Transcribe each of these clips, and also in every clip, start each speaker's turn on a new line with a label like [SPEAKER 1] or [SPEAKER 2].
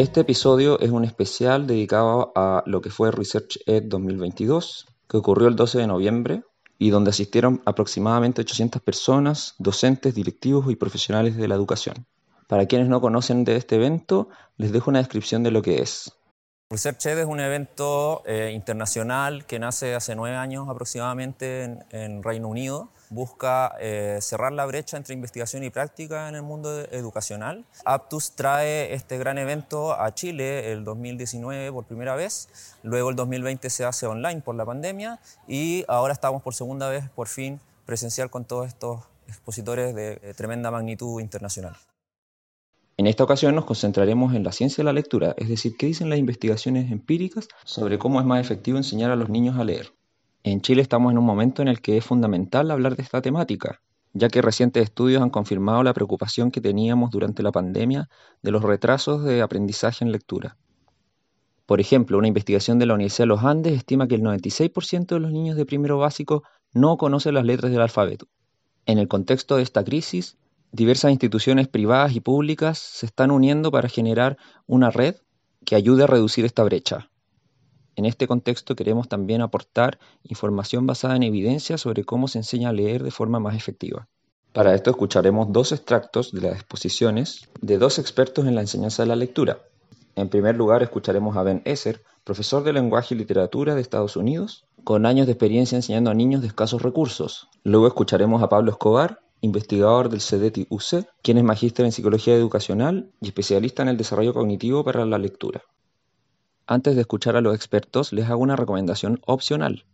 [SPEAKER 1] Este episodio es un especial dedicado a lo que fue Research Ed 2022, que ocurrió el 12 de noviembre y donde asistieron aproximadamente 800 personas, docentes, directivos y profesionales de la educación. Para quienes no conocen de este evento, les dejo una descripción de lo que es.
[SPEAKER 2] Research Ed es un evento eh, internacional que nace hace nueve años aproximadamente en, en Reino Unido. Busca eh, cerrar la brecha entre investigación y práctica en el mundo educacional. Aptus trae este gran evento a Chile el 2019 por primera vez, luego el 2020 se hace online por la pandemia y ahora estamos por segunda vez por fin presencial con todos estos expositores de eh, tremenda magnitud internacional.
[SPEAKER 1] En esta ocasión nos concentraremos en la ciencia de la lectura, es decir, qué dicen las investigaciones empíricas sobre cómo es más efectivo enseñar a los niños a leer. En Chile estamos en un momento en el que es fundamental hablar de esta temática, ya que recientes estudios han confirmado la preocupación que teníamos durante la pandemia de los retrasos de aprendizaje en lectura. Por ejemplo, una investigación de la Universidad de los Andes estima que el 96% de los niños de primero básico no conocen las letras del alfabeto. En el contexto de esta crisis, diversas instituciones privadas y públicas se están uniendo para generar una red que ayude a reducir esta brecha. En este contexto queremos también aportar información basada en evidencia sobre cómo se enseña a leer de forma más efectiva. Para esto escucharemos dos extractos de las exposiciones de dos expertos en la enseñanza de la lectura. En primer lugar escucharemos a Ben Esser, profesor de lenguaje y literatura de Estados Unidos, con años de experiencia enseñando a niños de escasos recursos. Luego escucharemos a Pablo Escobar, investigador del CEDETI UC, quien es magíster en psicología educacional y especialista en el desarrollo cognitivo para la lectura. Antes de escuchar a los expertos, les hago una recomendación opcional.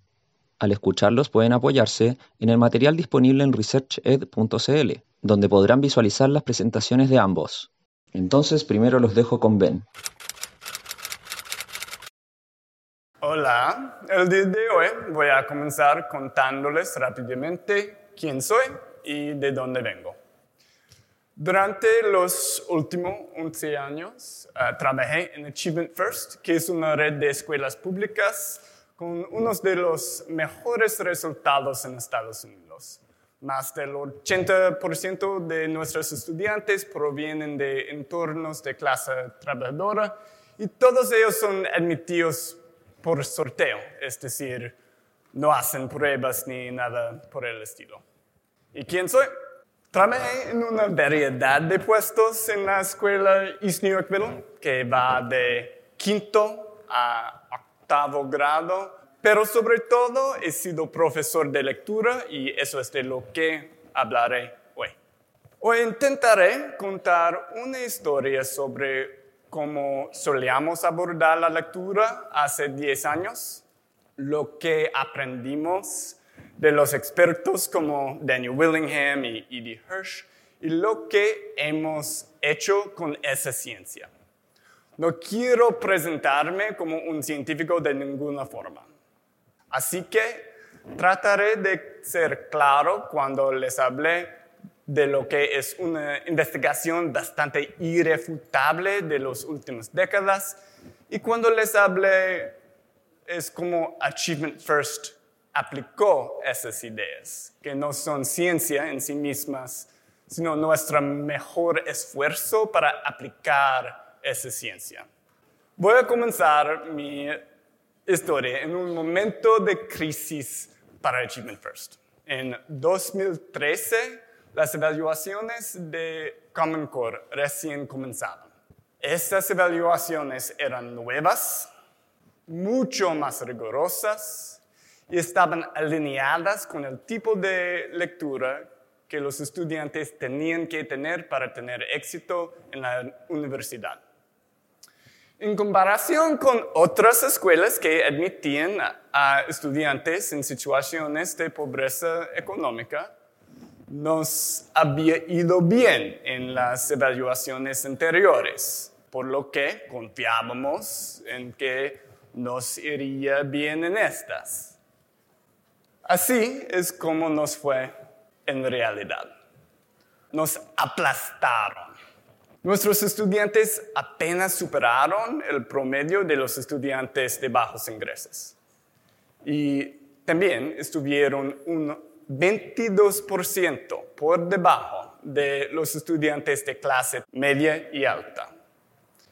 [SPEAKER 1] Al escucharlos pueden apoyarse en el material disponible en researched.cl, donde podrán visualizar las presentaciones de ambos. Entonces, primero los dejo con Ben.
[SPEAKER 3] Hola, el día de hoy voy a comenzar contándoles rápidamente quién soy y de dónde vengo. Durante los últimos 11 años uh, trabajé en Achievement First, que es una red de escuelas públicas con unos de los mejores resultados en Estados Unidos. Más del 80% de nuestros estudiantes provienen de entornos de clase trabajadora y todos ellos son admitidos por sorteo, es decir, no hacen pruebas ni nada por el estilo. ¿Y quién soy? Trabajé en una variedad de puestos en la escuela East New Yorkville, que va de quinto a octavo grado, pero sobre todo he sido profesor de lectura y eso es de lo que hablaré hoy. Hoy intentaré contar una historia sobre cómo solíamos abordar la lectura hace 10 años, lo que aprendimos de los expertos como Daniel Willingham y Edie Hirsch y lo que hemos hecho con esa ciencia. No quiero presentarme como un científico de ninguna forma. Así que trataré de ser claro cuando les hablé de lo que es una investigación bastante irrefutable de las últimas décadas y cuando les hablé es como Achievement First aplicó esas ideas, que no son ciencia en sí mismas, sino nuestro mejor esfuerzo para aplicar esa ciencia. Voy a comenzar mi historia en un momento de crisis para Achievement First. En 2013, las evaluaciones de Common Core recién comenzaban. Estas evaluaciones eran nuevas, mucho más rigurosas, y estaban alineadas con el tipo de lectura que los estudiantes tenían que tener para tener éxito en la universidad. En comparación con otras escuelas que admitían a estudiantes en situaciones de pobreza económica, nos había ido bien en las evaluaciones anteriores. por lo que confiábamos en que nos iría bien en estas. Así es como nos fue en realidad. Nos aplastaron. Nuestros estudiantes apenas superaron el promedio de los estudiantes de bajos ingresos. Y también estuvieron un 22% por debajo de los estudiantes de clase media y alta.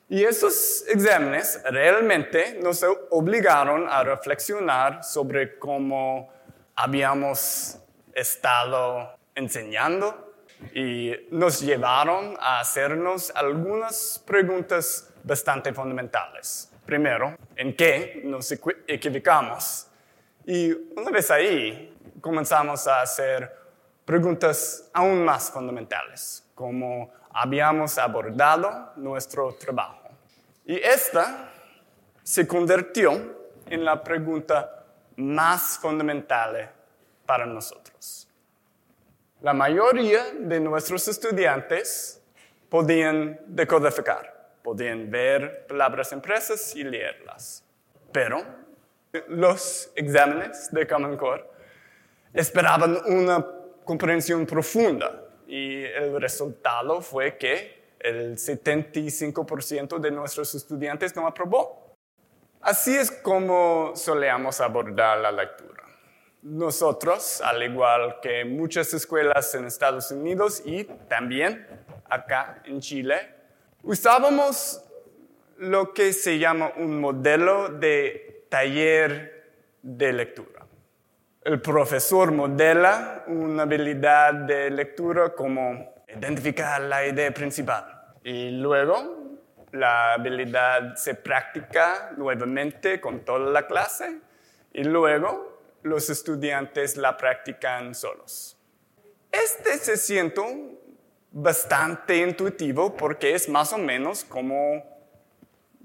[SPEAKER 3] Y esos exámenes realmente nos obligaron a reflexionar sobre cómo habíamos estado enseñando y nos llevaron a hacernos algunas preguntas bastante fundamentales. Primero, ¿en qué nos equivocamos? Y una vez ahí, comenzamos a hacer preguntas aún más fundamentales, como habíamos abordado nuestro trabajo. Y esta se convirtió en la pregunta más fundamental para nosotros. La mayoría de nuestros estudiantes podían decodificar, podían ver palabras impresas y leerlas. Pero los exámenes de Common Core esperaban una comprensión profunda y el resultado fue que el 75% de nuestros estudiantes no aprobó. Así es como solíamos abordar la lectura. Nosotros, al igual que muchas escuelas en Estados Unidos y también acá en Chile, usábamos lo que se llama un modelo de taller de lectura. El profesor modela una habilidad de lectura como identificar la idea principal, y luego la habilidad se practica nuevamente con toda la clase y luego los estudiantes la practican solos. Este se siente bastante intuitivo porque es más o menos como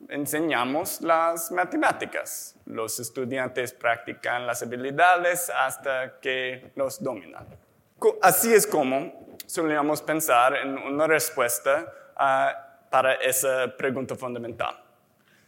[SPEAKER 3] enseñamos las matemáticas. Los estudiantes practican las habilidades hasta que los dominan. Así es como solíamos pensar en una respuesta para esa pregunta fundamental.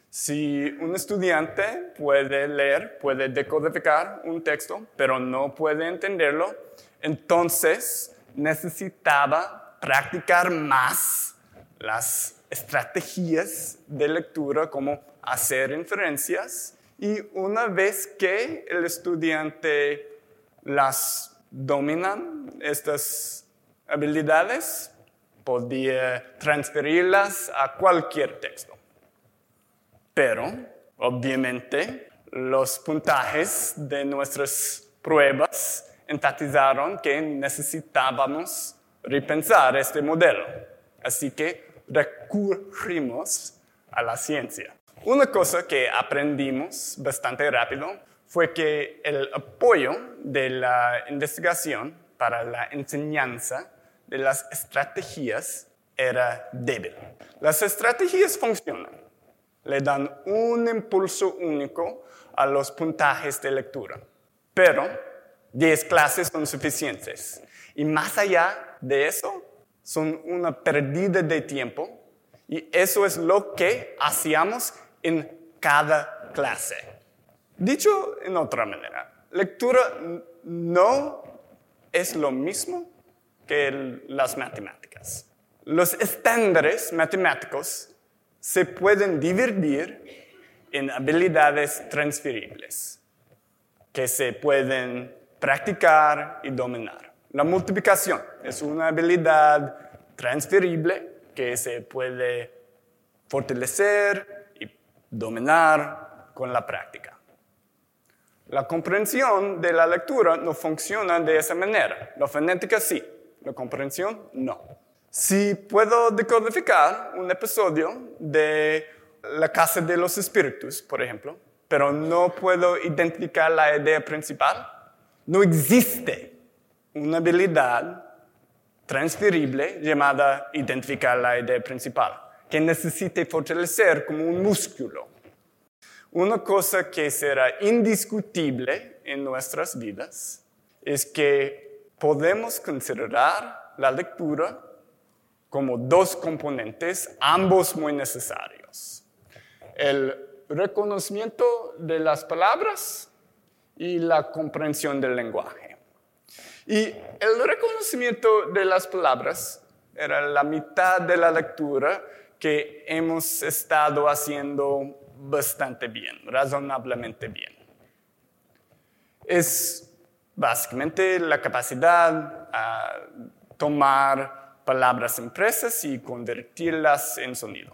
[SPEAKER 3] Si un estudiante puede leer, puede decodificar un texto, pero no puede entenderlo, entonces necesitaba practicar más las estrategias de lectura como hacer inferencias y una vez que el estudiante las domina, estas habilidades, podía transferirlas a cualquier texto. Pero, obviamente, los puntajes de nuestras pruebas enfatizaron que necesitábamos repensar este modelo. Así que recurrimos a la ciencia. Una cosa que aprendimos bastante rápido fue que el apoyo de la investigación para la enseñanza de las estrategias era débil. Las estrategias funcionan, le dan un impulso único a los puntajes de lectura, pero 10 clases son suficientes. Y más allá de eso, son una pérdida de tiempo y eso es lo que hacíamos en cada clase. Dicho en otra manera, lectura no es lo mismo que las matemáticas. Los estándares matemáticos se pueden dividir en habilidades transferibles que se pueden practicar y dominar. La multiplicación es una habilidad transferible que se puede fortalecer y dominar con la práctica. La comprensión de la lectura no funciona de esa manera. La fonética sí, la comprensión, no. Si puedo decodificar un episodio de La Casa de los Espíritus, por ejemplo, pero no puedo identificar la idea principal, no existe una habilidad transferible llamada identificar la idea principal, que necesite fortalecer como un músculo. Una cosa que será indiscutible en nuestras vidas es que podemos considerar la lectura como dos componentes, ambos muy necesarios. El reconocimiento de las palabras y la comprensión del lenguaje. Y el reconocimiento de las palabras era la mitad de la lectura que hemos estado haciendo bastante bien, razonablemente bien. Es básicamente la capacidad a tomar palabras impresas y convertirlas en sonido.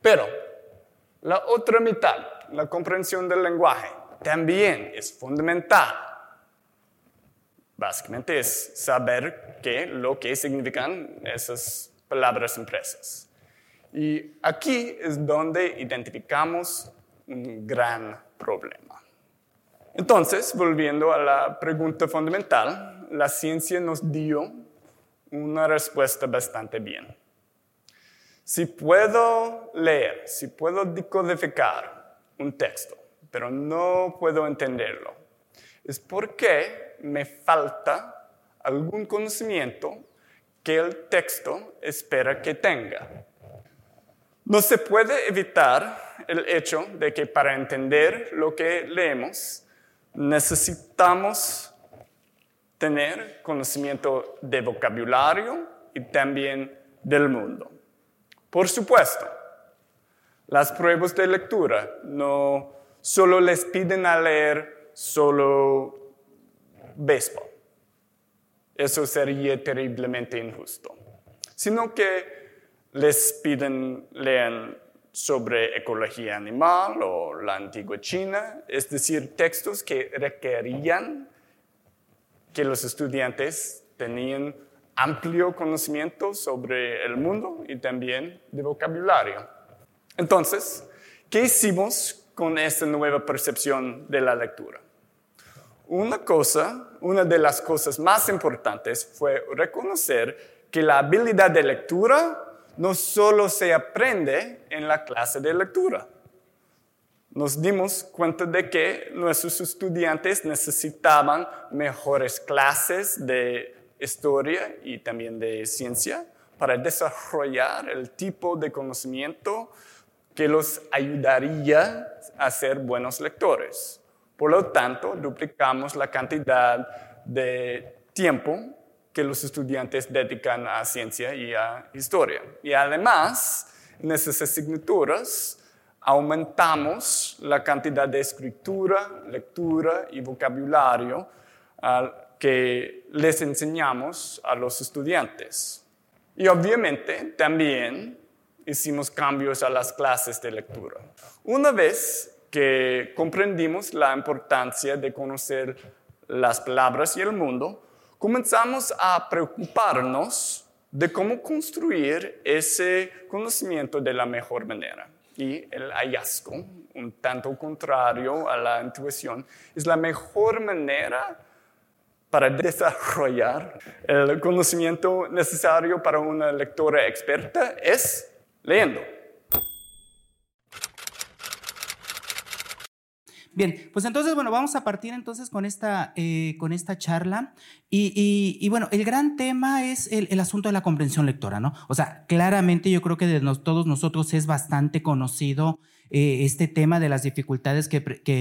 [SPEAKER 3] Pero la otra mitad, la comprensión del lenguaje, también es fundamental. Básicamente es saber qué, lo que significan esas palabras impresas. Y aquí es donde identificamos un gran problema. Entonces, volviendo a la pregunta fundamental, la ciencia nos dio una respuesta bastante bien. Si puedo leer, si puedo decodificar un texto, pero no puedo entenderlo, es porque me falta algún conocimiento que el texto espera que tenga. No se puede evitar el hecho de que para entender lo que leemos necesitamos tener conocimiento de vocabulario y también del mundo. Por supuesto, las pruebas de lectura no solo les piden a leer solo béisbol. Eso sería terriblemente injusto. Sino que les piden leer sobre ecología animal o la antigua China, es decir, textos que requerían que los estudiantes tenían amplio conocimiento sobre el mundo y también de vocabulario. Entonces, ¿qué hicimos con esta nueva percepción de la lectura? Una cosa, una de las cosas más importantes fue reconocer que la habilidad de lectura no solo se aprende en la clase de lectura. Nos dimos cuenta de que nuestros estudiantes necesitaban mejores clases de historia y también de ciencia para desarrollar el tipo de conocimiento que los ayudaría a ser buenos lectores. Por lo tanto, duplicamos la cantidad de tiempo que los estudiantes dedican a ciencia y a historia. Y además, en esas asignaturas aumentamos la cantidad de escritura, lectura y vocabulario que les enseñamos a los estudiantes. Y obviamente también hicimos cambios a las clases de lectura. Una vez que comprendimos la importancia de conocer las palabras y el mundo, comenzamos a preocuparnos de cómo construir ese conocimiento de la mejor manera. Y el hallazgo, un tanto contrario a la intuición, es la mejor manera para desarrollar el conocimiento necesario para una lectora experta es leyendo.
[SPEAKER 4] Bien, pues entonces, bueno, vamos a partir entonces con esta, eh, con esta charla. Y, bueno, el gran tema es el, asunto de la comprensión lectora, ¿no? O sea, claramente yo creo que de todos nosotros es bastante conocido eh, este tema de las dificultades que,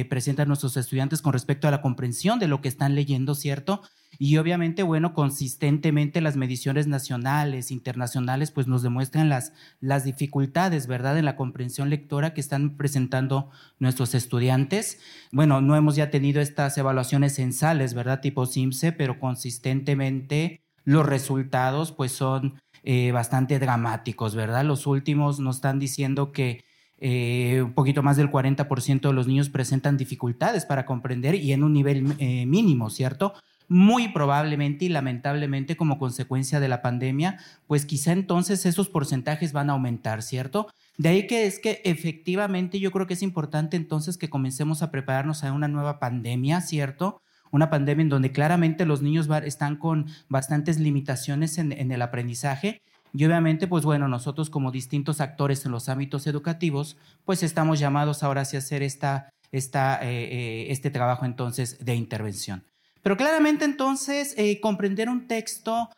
[SPEAKER 4] presentan nuestros estudiantes con respecto a la comprensión de lo que están leyendo, ¿cierto? Y obviamente, bueno, consistentemente las mediciones nacionales, internacionales, pues nos demuestran las, las dificultades, ¿verdad?, en la comprensión lectora que están presentando nuestros estudiantes. Bueno, no hemos ya tenido estas evaluaciones censales, ¿verdad?, tipo SIMSE, pero consistentemente los resultados, pues son eh, bastante dramáticos, ¿verdad? Los últimos nos están diciendo que eh, un poquito más del 40% de los niños presentan dificultades para comprender y en un nivel eh, mínimo, ¿cierto? muy probablemente y lamentablemente como consecuencia de la pandemia, pues quizá entonces esos porcentajes van a aumentar, ¿cierto? De ahí que es que efectivamente yo creo que es importante entonces que comencemos a prepararnos a una nueva pandemia, ¿cierto? Una pandemia en donde claramente los niños están con bastantes limitaciones en, el aprendizaje y obviamente, pues bueno, nosotros como distintos actores en los ámbitos educativos, pues estamos llamados ahora a hacer esta, esta, eh, eh, este trabajo entonces de intervención. Pero claramente entonces eh, comprender un texto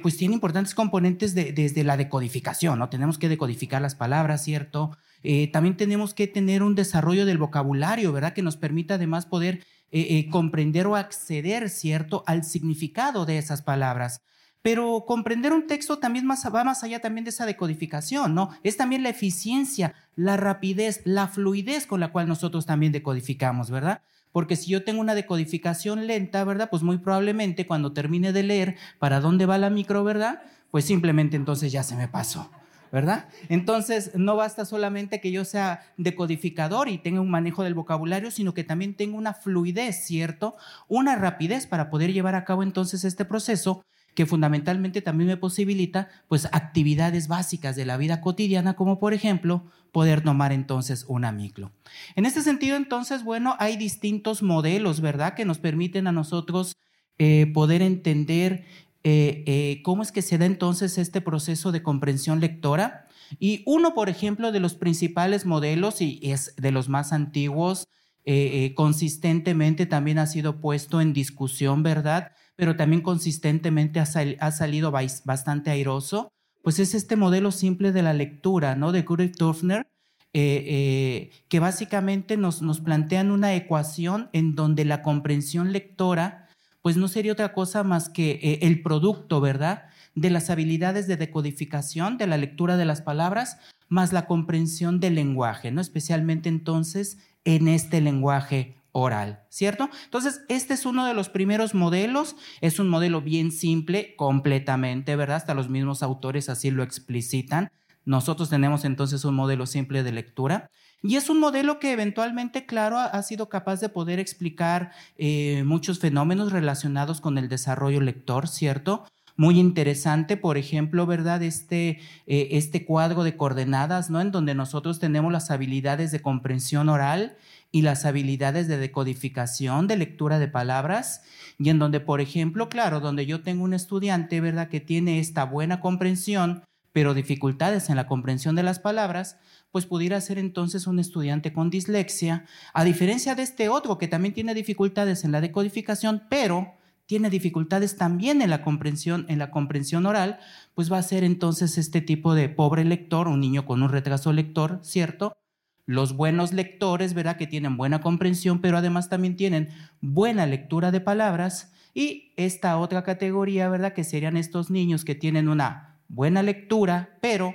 [SPEAKER 4] pues tiene importantes componentes desde la decodificación, ¿no? Tenemos que decodificar las palabras, ¿cierto? También tenemos que tener un desarrollo del vocabulario, ¿verdad? Que nos permita además poder comprender o acceder, ¿cierto?, al significado de esas palabras. Pero comprender un texto también más, va más allá también de esa decodificación, ¿no? Es también la eficiencia, la rapidez, la fluidez con la cual nosotros también decodificamos, ¿verdad? Porque si yo tengo una decodificación lenta, ¿verdad? Pues muy probablemente cuando termine de leer para dónde va la micro, ¿verdad? Pues simplemente entonces ya se me pasó. ¿verdad? Entonces, no basta solamente que yo sea decodificador y tenga un manejo del vocabulario, sino que también tenga una fluidez, ¿cierto? Una rapidez para poder llevar a cabo entonces este proceso que fundamentalmente también me posibilita pues actividades básicas de la vida cotidiana como por ejemplo poder tomar entonces una micro. En este sentido entonces bueno hay distintos modelos verdad que nos permiten a nosotros eh, poder entender eh, eh, cómo es que se da entonces este proceso de comprensión lectora. Y uno por ejemplo de los principales modelos y es de los más antiguos consistentemente también ha sido puesto en discusión verdad pero también consistentemente ha, salido bastante airoso, pues es este modelo simple de la lectura, ¿no? De Kurt Turfner, eh, eh, que básicamente nos, plantean una ecuación en donde la comprensión lectora, pues no sería otra cosa más que eh, el producto, ¿verdad? De las habilidades de decodificación, de la lectura de las palabras, más la comprensión del lenguaje, ¿no? Especialmente entonces en este lenguaje oral, ¿cierto? Entonces, este es uno de los primeros modelos, es un modelo bien simple, completamente, ¿verdad? Hasta los mismos autores así lo explicitan. Nosotros tenemos entonces un modelo simple de lectura. Y es un modelo que eventualmente, claro, ha, sido capaz de poder explicar eh, muchos fenómenos relacionados con el desarrollo lector, ¿cierto? Muy interesante, por ejemplo, ¿verdad? Este, eh, este cuadro de coordenadas, ¿no? En donde nosotros tenemos las habilidades de comprensión oral y las habilidades de decodificación, de lectura de palabras, y en donde, por ejemplo, claro, donde yo tengo un estudiante, ¿verdad?, que tiene esta buena comprensión, pero dificultades en la comprensión de las palabras, pues pudiera ser entonces un estudiante con dislexia, a diferencia de este otro que también tiene dificultades en la decodificación, pero tiene dificultades también en la comprensión, en la comprensión oral, pues va a ser entonces este tipo de pobre lector, un niño con un retraso lector, ¿cierto? los buenos lectores, ¿verdad? Que tienen buena comprensión, pero además también tienen buena lectura de palabras. Y esta otra categoría, ¿verdad? Que serían estos niños que tienen una buena lectura, pero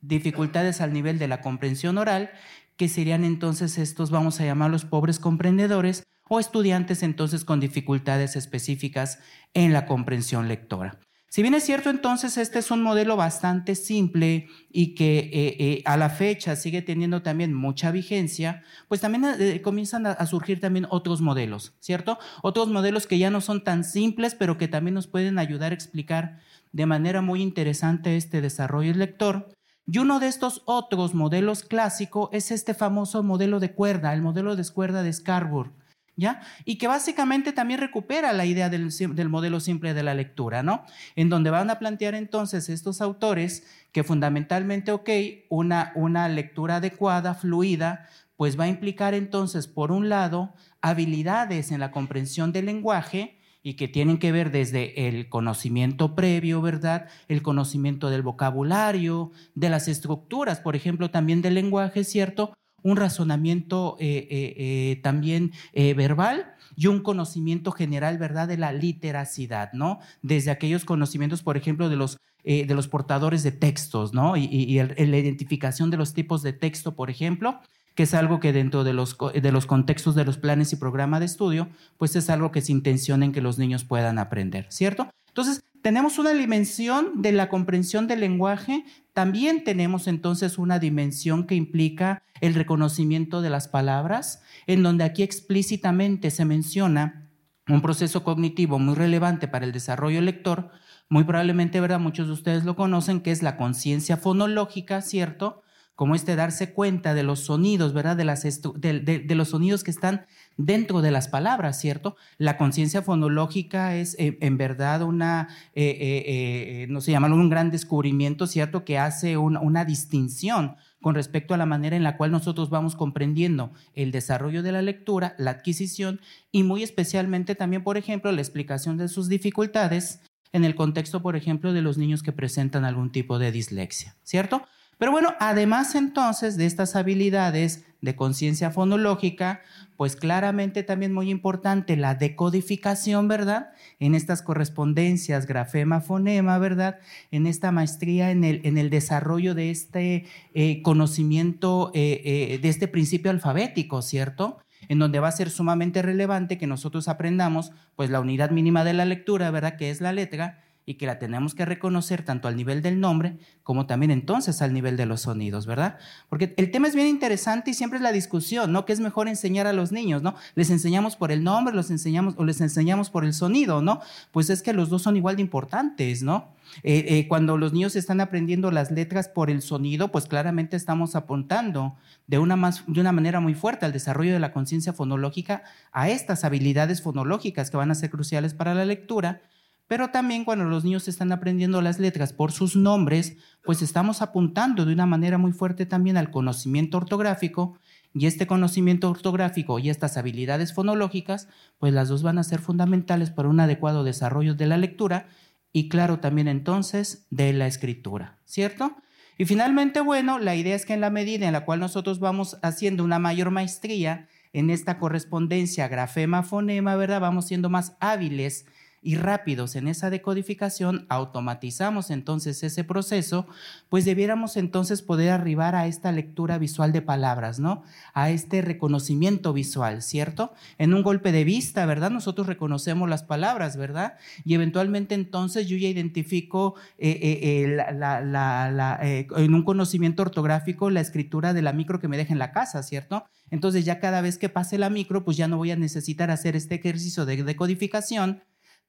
[SPEAKER 4] dificultades al nivel de la comprensión oral, que serían entonces estos, vamos a llamarlos pobres comprendedores o estudiantes entonces con dificultades específicas en la comprensión lectora. Si bien es cierto, entonces este es un modelo bastante simple y que eh, eh, a la fecha sigue teniendo también mucha vigencia, pues también eh, comienzan a, surgir también otros modelos, ¿cierto? Otros modelos que ya no son tan simples, pero que también nos pueden ayudar a explicar de manera muy interesante este desarrollo lector. Y uno de estos otros modelos clásicos es este famoso modelo de cuerda, el modelo de cuerda de Scarborough. ¿Ya? Y que básicamente también recupera la idea del, modelo simple de la lectura, ¿no? En donde van a plantear entonces estos autores que fundamentalmente, ok, una, una lectura adecuada, fluida, pues va a implicar entonces, por un lado, habilidades en la comprensión del lenguaje, y que tienen que ver desde el conocimiento previo, ¿verdad? El conocimiento del vocabulario, de las estructuras, por ejemplo, también del lenguaje, ¿cierto? Un razonamiento eh, eh, eh, también verbal y un conocimiento general, ¿verdad?, de la literacidad, ¿no? Desde aquellos conocimientos, por ejemplo, de los, de los portadores de textos, ¿no? Y, la identificación de los tipos de texto, por ejemplo, que es algo que dentro de los, de los contextos de los planes y programa de estudio, pues es algo que se intenciona en que los niños puedan aprender, ¿cierto? Entonces, tenemos una dimensión de la comprensión del lenguaje, también tenemos entonces una dimensión que implica el reconocimiento de las palabras, en donde aquí explícitamente se menciona un proceso cognitivo muy relevante para el desarrollo lector, muy probablemente, ¿verdad? Muchos de ustedes lo conocen, que es la conciencia fonológica, ¿cierto? como este darse cuenta de los sonidos, ¿verdad? De, las de, los sonidos que están dentro de las palabras, ¿cierto? La conciencia fonológica es eh, en verdad una, eh, eh, no sé, llamarlo un gran descubrimiento, ¿cierto? Que hace una distinción con respecto a la manera en la cual nosotros vamos comprendiendo el desarrollo de la lectura, la adquisición y muy especialmente también, por ejemplo, la explicación de sus dificultades en el contexto, por ejemplo, de los niños que presentan algún tipo de dislexia, ¿cierto? Pero bueno, además entonces de estas habilidades de conciencia fonológica, pues claramente también muy importante la decodificación, ¿verdad? En estas correspondencias grafema-fonema, ¿verdad? En esta maestría en el, en el desarrollo de este eh, conocimiento, eh, eh, de este principio alfabético, ¿cierto? En donde va a ser sumamente relevante que nosotros aprendamos, pues la unidad mínima de la lectura, ¿verdad? Que es la letra, y que la tenemos que reconocer tanto al nivel del nombre como también entonces al nivel de los sonidos, ¿verdad? Porque el tema es bien interesante y siempre es la discusión, ¿no? ¿Qué es mejor enseñar a los niños, ¿no? ¿Les enseñamos por el nombre, los enseñamos o les enseñamos por el sonido, ¿no? Pues es que los dos son igual de importantes, ¿no? Eh, eh, cuando los niños están aprendiendo las letras por el sonido, pues claramente estamos apuntando de una, de una manera muy fuerte al desarrollo de la conciencia fonológica a estas habilidades fonológicas que van a ser cruciales para la lectura pero también cuando los niños están aprendiendo las letras por sus nombres, pues estamos apuntando de una manera muy fuerte también al conocimiento ortográfico y este conocimiento ortográfico y estas habilidades fonológicas, pues las dos van a ser fundamentales para un adecuado desarrollo de la lectura y claro también entonces de la escritura, ¿cierto? Y finalmente, bueno, la idea es que en la medida en la cual nosotros vamos haciendo una mayor maestría en esta correspondencia grafema-fonema, ¿verdad? Vamos siendo más hábiles y rápidos en esa decodificación, automatizamos entonces ese proceso, pues debiéramos entonces poder arribar a esta lectura visual de palabras, ¿no? A este reconocimiento visual, ¿cierto? En un golpe de vista, ¿verdad? Nosotros reconocemos las palabras, ¿verdad? Y eventualmente entonces yo ya identifico eh, eh, eh, en un conocimiento ortográfico la escritura de la micro que me deja en la casa, ¿cierto? Entonces ya cada vez que pase la micro, pues ya no voy a necesitar hacer este ejercicio de decodificación,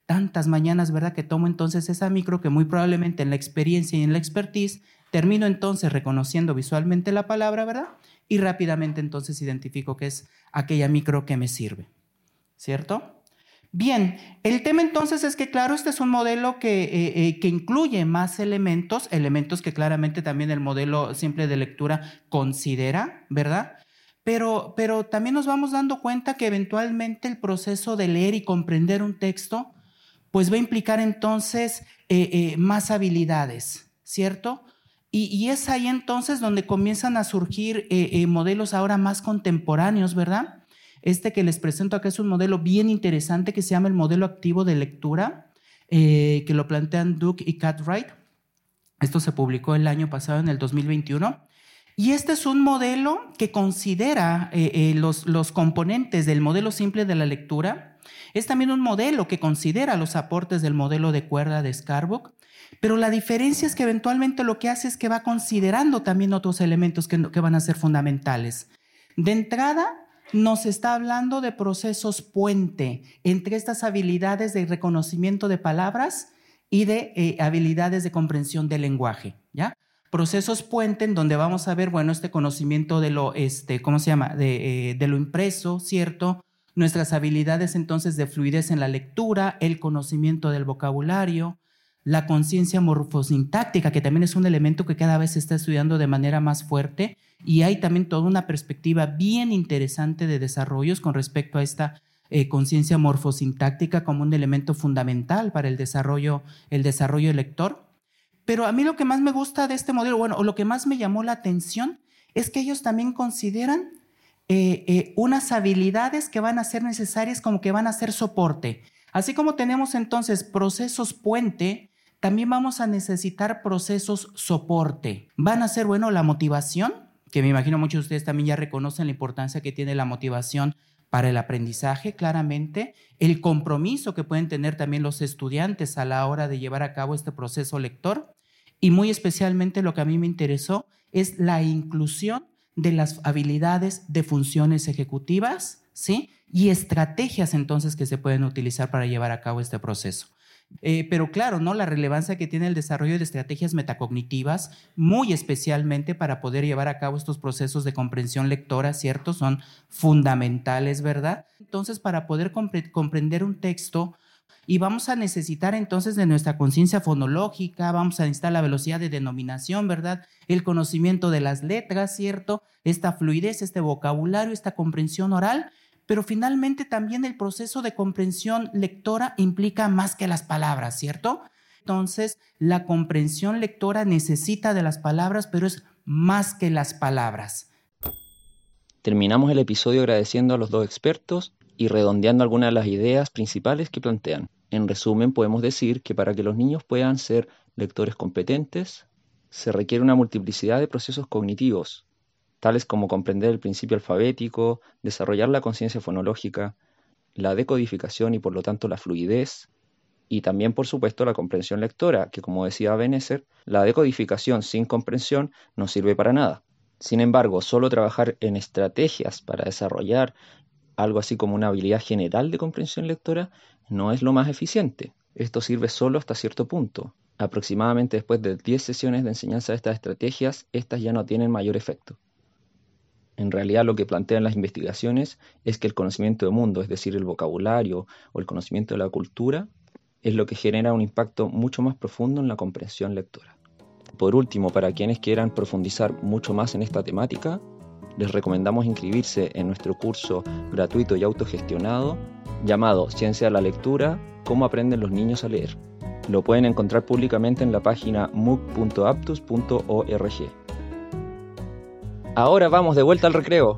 [SPEAKER 4] tantas mañanas, ¿verdad? Que tomo entonces esa micro que muy probablemente en la experiencia y en la expertise termino entonces reconociendo visualmente la palabra, ¿verdad? Y rápidamente entonces identifico que es aquella micro que me sirve, ¿cierto? Bien, el tema entonces es que, claro, este es un modelo que, eh, eh, que, incluye más elementos, elementos que claramente también el modelo simple de lectura considera, ¿verdad? Pero, pero también nos vamos dando cuenta que eventualmente el proceso de leer y comprender un texto pues va a implicar entonces eh, eh, más habilidades, ¿cierto? Y, es ahí entonces donde comienzan a surgir eh, modelos ahora más contemporáneos, ¿verdad? Este que les presento acá es un modelo bien interesante que se llama el modelo activo de lectura, que lo plantean Duke y Cartwright. Esto se publicó el año pasado, en el 2021. Y este es un modelo que considera los, los componentes del modelo simple de la lectura, es también un modelo que considera los aportes del modelo de cuerda de Scarbock, pero la diferencia es que eventualmente lo que hace es que va considerando también otros elementos que, van a ser fundamentales. De entrada, nos está hablando de procesos puente entre estas habilidades de reconocimiento de palabras y de eh, habilidades de comprensión del lenguaje, ¿ya? Procesos puente en donde vamos a ver, bueno, este conocimiento de lo, este, ¿cómo se llama? De, eh, de lo impreso, ¿cierto? nuestras habilidades entonces de fluidez en la lectura, el conocimiento del vocabulario, la conciencia morfosintáctica, que también es un elemento que cada vez se está estudiando de manera más fuerte, y hay también toda una perspectiva bien interesante de desarrollos con respecto a esta eh, conciencia morfosintáctica como un elemento fundamental para el desarrollo, el desarrollo lector. Pero a mí lo que más me gusta de este modelo, bueno, o lo que más me llamó la atención, es que ellos también consideran eh, eh, unas habilidades que van a ser necesarias como que van a ser soporte. Así como tenemos entonces procesos puente, también vamos a necesitar procesos soporte. Van a ser, bueno, la motivación, que me imagino muchos de ustedes también ya reconocen la importancia que tiene la motivación para el aprendizaje, claramente, el compromiso que pueden tener también los estudiantes a la hora de llevar a cabo este proceso lector y muy especialmente lo que a mí me interesó es la inclusión de las habilidades de funciones ejecutivas, ¿sí? Y estrategias entonces que se pueden utilizar para llevar a cabo este proceso. Eh, pero claro, ¿no? La relevancia que tiene el desarrollo de estrategias metacognitivas, muy especialmente para poder llevar a cabo estos procesos de comprensión lectora, ¿cierto? Son fundamentales, ¿verdad? Entonces, para poder comprender un texto, y vamos a necesitar entonces de nuestra conciencia fonológica, vamos a necesitar la velocidad de denominación, ¿verdad? El conocimiento de las letras, ¿cierto? Esta fluidez, este vocabulario, esta comprensión oral, pero finalmente también el proceso de comprensión lectora implica más que las palabras, ¿cierto? Entonces, la comprensión lectora necesita de las palabras, pero es más que las palabras.
[SPEAKER 1] Terminamos el episodio agradeciendo a los dos expertos y redondeando algunas de las ideas principales que plantean. En resumen, podemos decir que para que los niños puedan ser lectores competentes, se requiere una multiplicidad de procesos cognitivos, tales como comprender el principio alfabético, desarrollar la conciencia fonológica, la decodificación y por lo tanto la fluidez, y también por supuesto la comprensión lectora, que como decía Benesser, la decodificación sin comprensión no sirve para nada. Sin embargo, solo trabajar en estrategias para desarrollar algo así como una habilidad general de comprensión lectora no es lo más eficiente. Esto sirve solo hasta cierto punto. Aproximadamente después de 10 sesiones de enseñanza de estas estrategias, estas ya no tienen mayor efecto. En realidad lo que plantean las investigaciones es que el conocimiento del mundo, es decir, el vocabulario o el conocimiento de la cultura, es lo que genera un impacto mucho más profundo en la comprensión lectora. Por último, para quienes quieran profundizar mucho más en esta temática, les recomendamos inscribirse en nuestro curso gratuito y autogestionado llamado Ciencia de la Lectura, cómo aprenden los niños a leer. Lo pueden encontrar públicamente en la página mooc.aptus.org. Ahora vamos de vuelta al recreo.